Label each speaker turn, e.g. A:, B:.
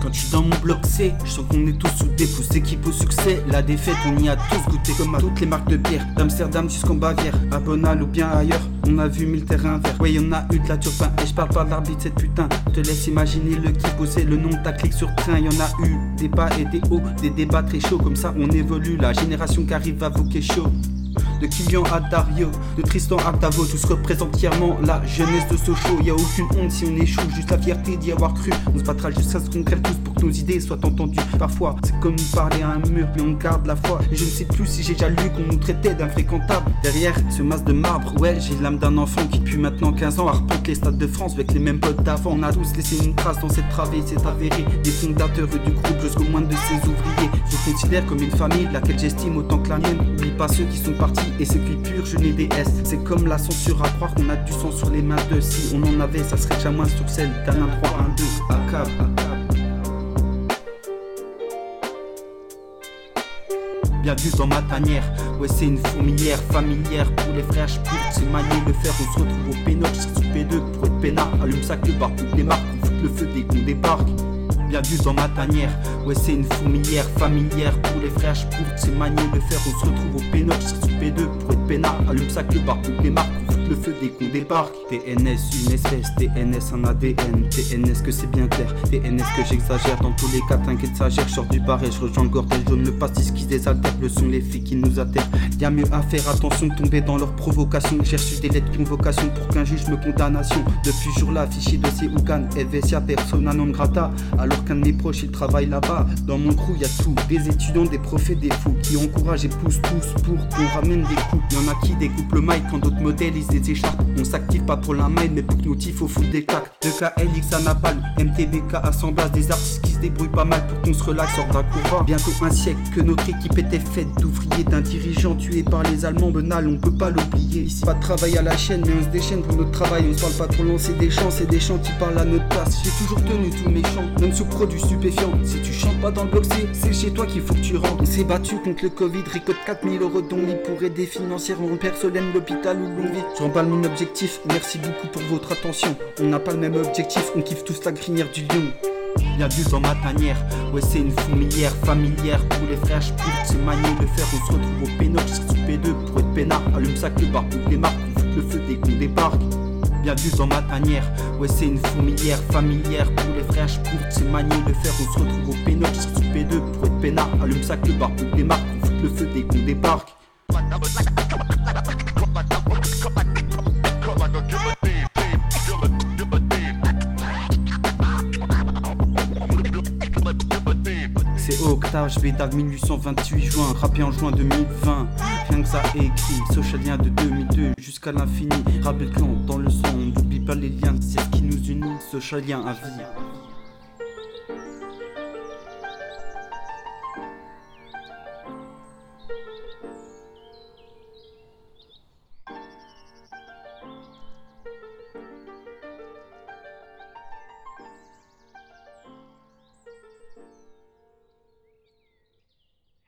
A: Quand je suis dans mon bloc C, je sens qu'on est tous sous des pouces équipe au succès? La défaite, on y a tous goûté comme à toutes les marques de bière. D'Amsterdam jusqu'en Bavière, à Bonal ou bien ailleurs. On a vu mille terrains verts. Ouais, y'en a eu de la turpin. Et je parle pas de l'arbitre, cette putain. Te laisse imaginer le qui posait le nom de ta clique sur train. Y'en a eu des bas et des hauts, des débats très chauds. Comme ça, on évolue. La génération qui arrive va voquer chaud de Kylian à Dario, de Tristan à Tavo, tous représentent fièrement la jeunesse de Sochaux. Y a aucune honte si on échoue, juste la fierté d'y avoir cru. On se battra jusqu'à ce qu'on crève tous pour que nos idées soient entendues. Parfois, c'est comme parler à un mur, mais on garde la foi. Et je ne sais plus si j'ai déjà lu qu'on nous traitait d'infréquentable. Derrière ce masque de marbre, ouais, j'ai l'âme d'un enfant qui, depuis maintenant 15 ans, arpente les stades de France avec les mêmes potes d'avant. On a tous laissé une trace dans cette travée, c'est avéré. Des fondateurs du groupe jusqu'au moins de ses ouvriers. Je considère comme une famille, laquelle j'estime autant que la mienne. Oublie pas ceux qui sont partis et qui pur, je n'ai des S. C'est comme la censure à croire qu'on a du sang sur les mains de Si on en avait, ça serait déjà moins sur celle d'un 1, 3, 1, 2, à cave, Bienvenue dans ma tanière, ouais c'est une fourmilière familière pour les frères, pour c'est manier le fer, on se retrouve au pénoche, sous P2 pour être peinard, allume ça que par toutes les marques, on fout le feu dès qu'on débarque bienvenue dans ma tanière. Ouais, c'est une fourmilière familière pour les frères, pour c'est manier le fer. On se retrouve au pénox, sous P2 pour être peinard. Allume ça que le bar, les marques, le feu dès qu'on débarque. TNS, une espèce, TNS, un ADN. TNS, que c'est bien clair. TNS, que j'exagère. Dans tous les cas, t'inquiète, ça gère. Sors du bar et je rejoins le gordel jaune. Le pastis qui désaltère, le sont les filles qui nous atterrent. Y'a mieux à faire, attention tomber dans leur provocation. J'ai reçu des lettres de convocation pour qu'un juge me condamnation. Depuis jour-là, fichier dossier Ougan, FSA, persona non grata. Alors qu'un de mes proches, il travaille là-bas. Dans mon crew, y a tout. Des étudiants, des profs des fous qui encouragent et poussent tous pour qu'on ramène des coups. Y'en a qui découpent le mic quand d'autres modèles ils On s'active pas pour la main, mais pour que nous faut foutre des claques. De KLX à Napal, MTBK assemblage des artistes qui se débrouillent pas mal pour qu'on se relaxe hors d'un courant. Bientôt un siècle que notre équipe était faite d'ouvriers, d'un dirigeant tué par les Allemands Benal, on peut pas l'oublier. Ici, pas de travail à la chaîne, mais on se déchaîne pour notre travail. On se parle pas trop lancer des chants, c'est des chants qui parlent à notre place. J'ai toujours tenu tous mes chants, même sous produits stupéfiants. Si tu chantes pas dans le boxer, c'est chez toi qu'il faut que tu rentres. On s'est battu contre le Covid, ricote 4000 euros dont lit pour aider financièrement personne l'hôpital où l'on vit. Je remballe mon objectif, merci beaucoup pour votre attention. On n'a pas le même objectif, on kiffe tous la grinière du lion. Bienvenue dans ma tanière, ouais c'est une fourmilière familière pour les frères, je c'est manier le fer, on se retrouve au pénox, sous P2 pour être peinard, allume ça que bar pour les marques, le feu dès qu'on débarque. Bienvenue dans ma tanière, ouais c'est une fourmilière familière pour les frères, je c'est manier le fer, on se retrouve au pénox, sous P2 pour être peinard, allume ça que bar pour les marques, le feu dès qu'on débarque. Octave, Bédag 1828 juin, rappé en juin 2020. Rien que ça écrit, socialien de 2002 jusqu'à l'infini. Rabet dans le son, n'oublie pas les liens, c'est ce qui nous unit, socialien à vie.